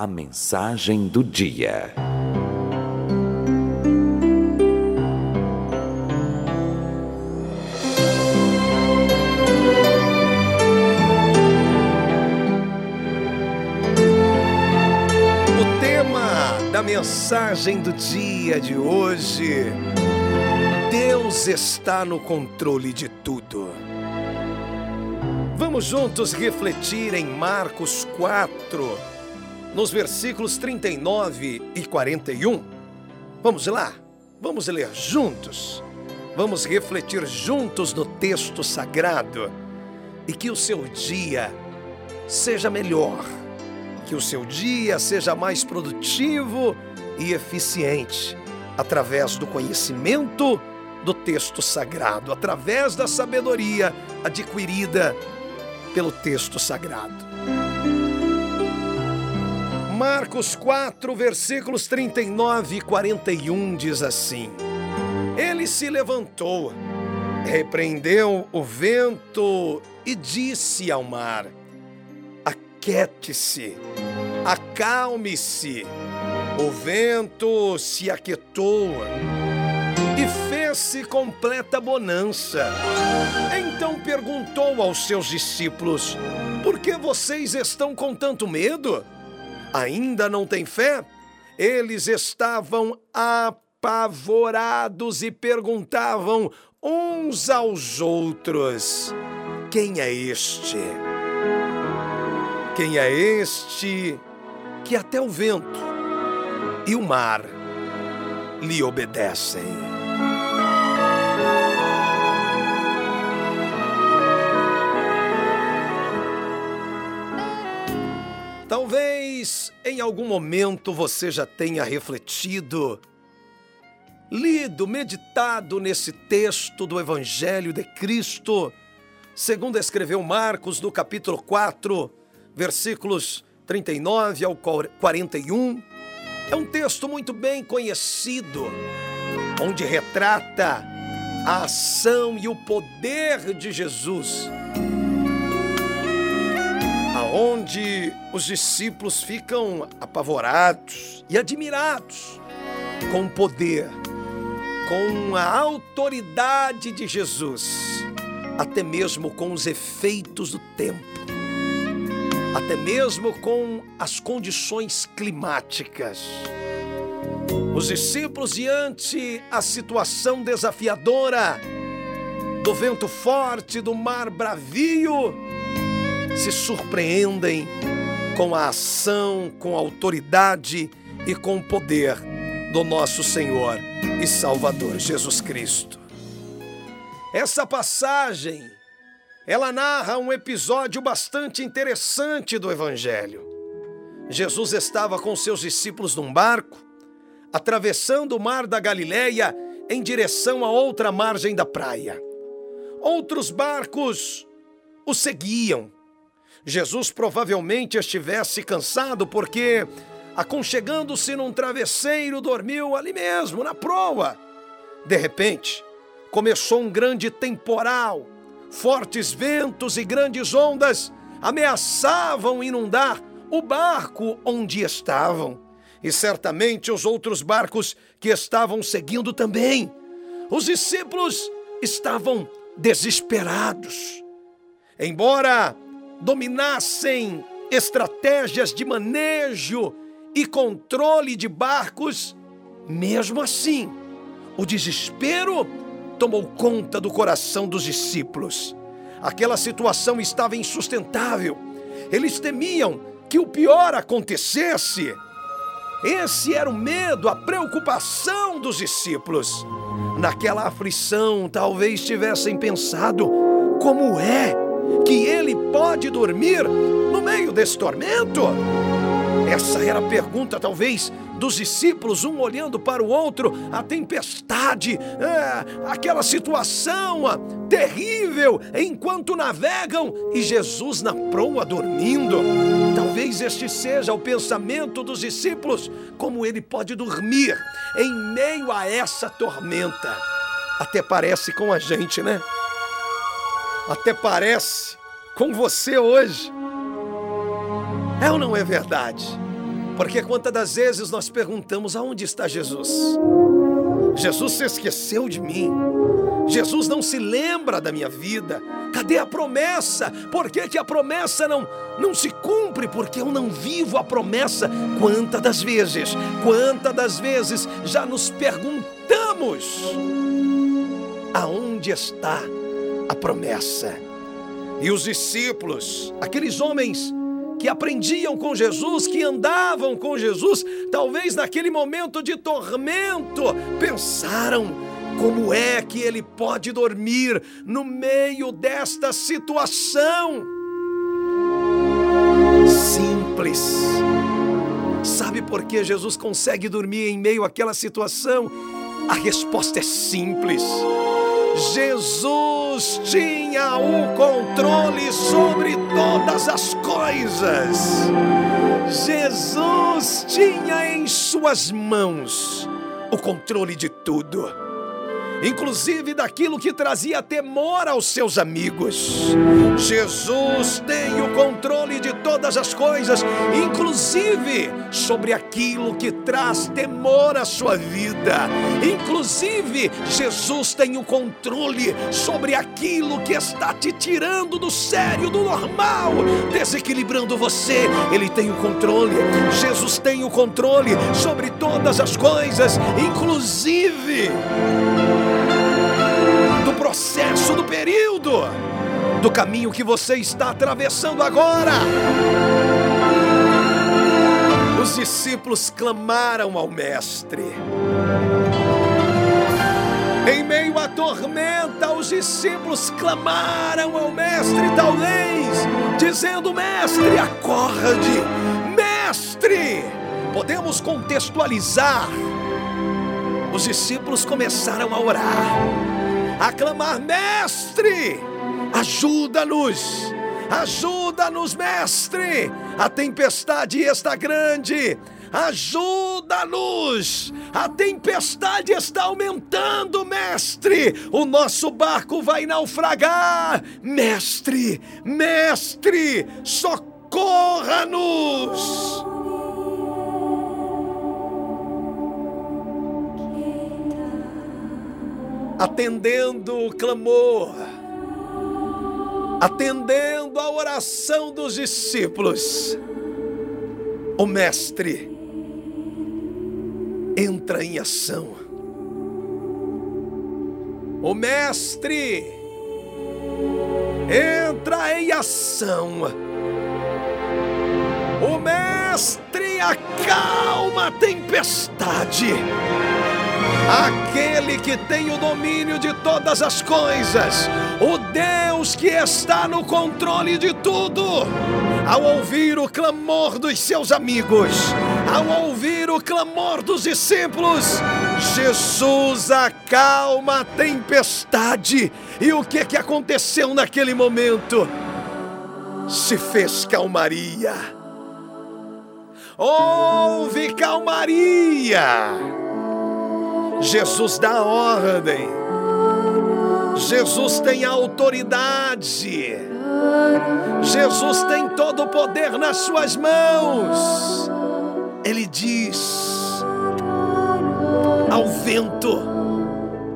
A mensagem do dia. O tema da mensagem do dia de hoje: Deus está no controle de tudo. Vamos juntos refletir em Marcos 4, nos versículos 39 e 41. Vamos lá? Vamos ler juntos. Vamos refletir juntos no texto sagrado e que o seu dia seja melhor, que o seu dia seja mais produtivo e eficiente através do conhecimento do texto sagrado, através da sabedoria adquirida pelo texto sagrado. Marcos 4, versículos 39 e 41 diz assim: Ele se levantou, repreendeu o vento e disse ao mar: Aquete-se, acalme-se. O vento se aquietou e fez-se completa bonança. Então perguntou aos seus discípulos: Por que vocês estão com tanto medo? Ainda não têm fé? Eles estavam apavorados e perguntavam uns aos outros: Quem é este? Quem é este que até o vento e o mar lhe obedecem? Talvez em algum momento você já tenha refletido, lido, meditado nesse texto do Evangelho de Cristo, segundo escreveu Marcos no capítulo 4, versículos 39 ao 41. É um texto muito bem conhecido, onde retrata a ação e o poder de Jesus aonde os discípulos ficam apavorados e admirados com o poder, com a autoridade de Jesus, até mesmo com os efeitos do tempo, até mesmo com as condições climáticas. Os discípulos, diante a situação desafiadora do vento forte, do mar bravio, se surpreendem com a ação, com a autoridade e com o poder do nosso Senhor e Salvador Jesus Cristo. Essa passagem, ela narra um episódio bastante interessante do Evangelho. Jesus estava com seus discípulos num barco, atravessando o mar da Galileia em direção a outra margem da praia. Outros barcos o seguiam Jesus provavelmente estivesse cansado porque, aconchegando-se num travesseiro, dormiu ali mesmo, na proa. De repente, começou um grande temporal. Fortes ventos e grandes ondas ameaçavam inundar o barco onde estavam. E certamente os outros barcos que estavam seguindo também. Os discípulos estavam desesperados. Embora dominassem estratégias de manejo e controle de barcos, mesmo assim, o desespero tomou conta do coração dos discípulos. Aquela situação estava insustentável. Eles temiam que o pior acontecesse. Esse era o medo, a preocupação dos discípulos. Naquela aflição, talvez tivessem pensado: como é que ele pode dormir no meio desse tormento? Essa era a pergunta, talvez, dos discípulos, um olhando para o outro, a tempestade, é, aquela situação terrível, enquanto navegam e Jesus na proa dormindo. Talvez este seja o pensamento dos discípulos, como ele pode dormir em meio a essa tormenta. Até parece com a gente, né? Até parece com você hoje. É ou não é verdade? Porque quantas das vezes nós perguntamos aonde está Jesus? Jesus se esqueceu de mim. Jesus não se lembra da minha vida. Cadê a promessa? Por que, que a promessa não, não se cumpre? Porque eu não vivo a promessa. Quantas das vezes, quantas das vezes já nos perguntamos aonde está a promessa? E os discípulos, aqueles homens que aprendiam com Jesus, que andavam com Jesus, talvez naquele momento de tormento, pensaram: como é que ele pode dormir no meio desta situação? Simples. Sabe por que Jesus consegue dormir em meio àquela situação? A resposta é simples. Jesus tinha o controle sobre todas as coisas. Jesus tinha em suas mãos o controle de tudo inclusive daquilo que trazia temor aos seus amigos. Jesus tem o controle de todas as coisas, inclusive sobre aquilo que traz temor à sua vida. Inclusive, Jesus tem o controle sobre aquilo que está te tirando do sério, do normal, desequilibrando você. Ele tem o controle. Jesus tem o controle sobre todas as coisas, inclusive processo, do período, do caminho que você está atravessando agora. Os discípulos clamaram ao Mestre. Em meio à tormenta, os discípulos clamaram ao Mestre, talvez, dizendo: Mestre, acorde, Mestre. Podemos contextualizar. Os discípulos começaram a orar a clamar: Mestre, ajuda-nos, ajuda-nos, Mestre, a tempestade está grande. Ajuda-nos! A tempestade está aumentando, mestre! O nosso barco vai naufragar! Mestre! Mestre! Socorra-nos! Atendendo o clamor, atendendo a oração dos discípulos, o Mestre entra em ação. O Mestre entra em ação. O Mestre acalma a tempestade aquele que tem o domínio de todas as coisas, o Deus que está no controle de tudo. Ao ouvir o clamor dos seus amigos, ao ouvir o clamor dos discípulos, Jesus acalma a tempestade. E o que que aconteceu naquele momento? Se fez calmaria. Houve calmaria Jesus dá ordem. Jesus tem autoridade. Jesus tem todo o poder nas suas mãos. Ele diz ao vento: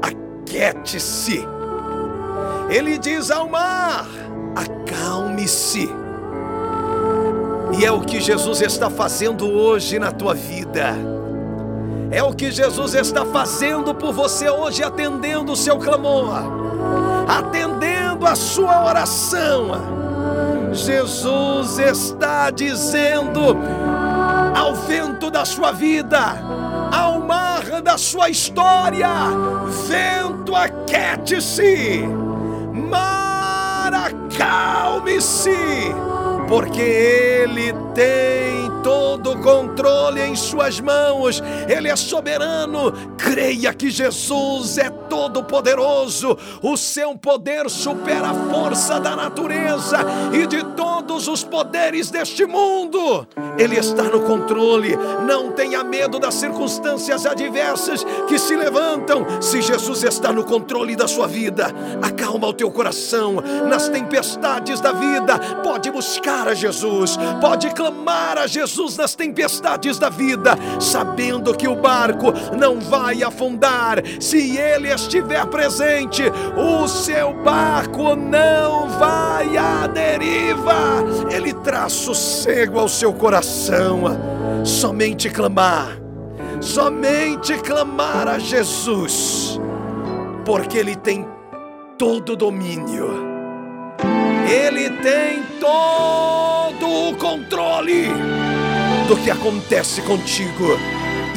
aquiete-se. Ele diz ao mar: acalme-se. E é o que Jesus está fazendo hoje na tua vida. É o que Jesus está fazendo por você hoje, atendendo o seu clamor, atendendo a sua oração. Jesus está dizendo ao vento da sua vida, ao mar da sua história: vento, aquete-se, mar, acalme-se, porque Ele tem todo o controle em Suas mãos, Ele é soberano. Creia que Jesus é todo-poderoso, o seu poder supera a força da natureza e de todos os poderes deste mundo. Ele está no controle, não tenha medo das circunstâncias adversas que se levantam. Se Jesus está no controle da sua vida, acalma o teu coração nas tempestades da vida. Pode buscar clamar a Jesus, pode clamar a Jesus nas tempestades da vida, sabendo que o barco não vai afundar. Se Ele estiver presente, o seu barco não vai à deriva. Ele traz sossego ao seu coração. Somente clamar, somente clamar a Jesus, porque Ele tem todo domínio ele tem todo o controle do que acontece contigo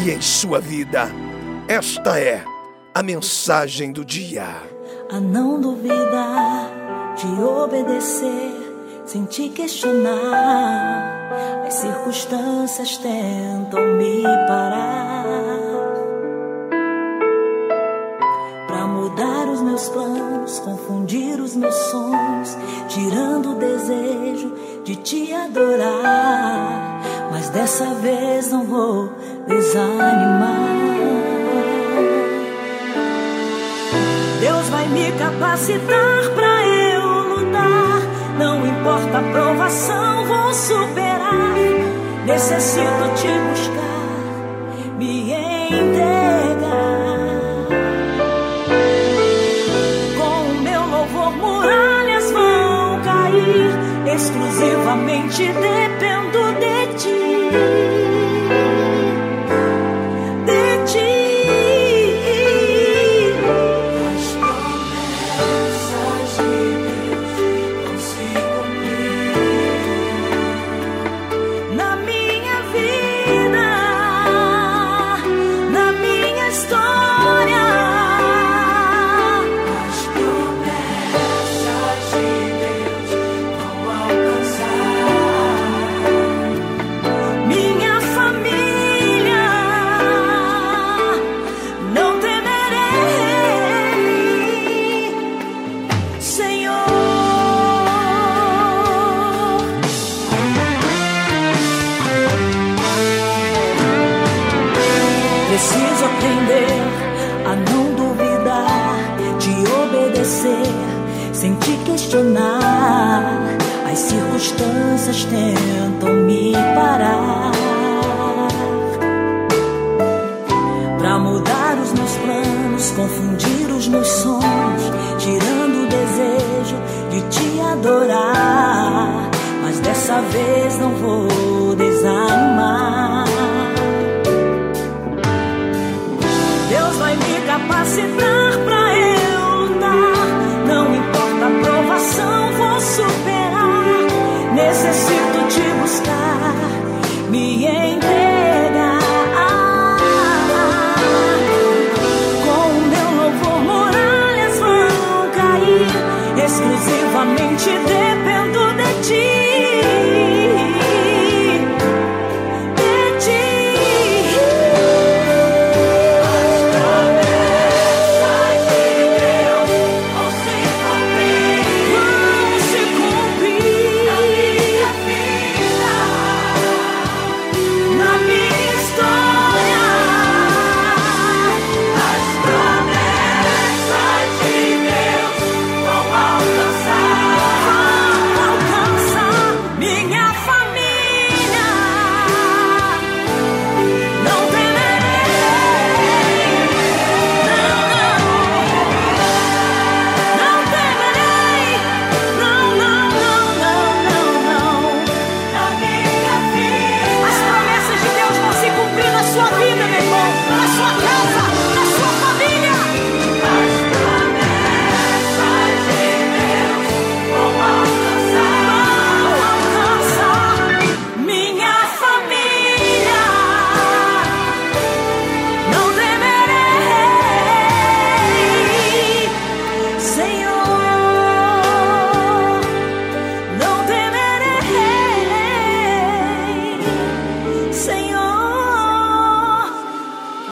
e em sua vida. Esta é a mensagem do dia. A não duvidar de obedecer sem te questionar. As circunstâncias tentam me parar. mudar os meus planos, confundir os meus sonhos, tirando o desejo de te adorar. Mas dessa vez não vou desanimar. Deus vai me capacitar para eu lutar. Não importa a provação, vou superar. Necessito te buscar, me entregar. Exclusivamente dependo de ti. Circunstâncias tentam me parar Pra mudar os meus planos, confundir os meus sonhos Tirando o desejo de te adorar. Mas dessa vez não vou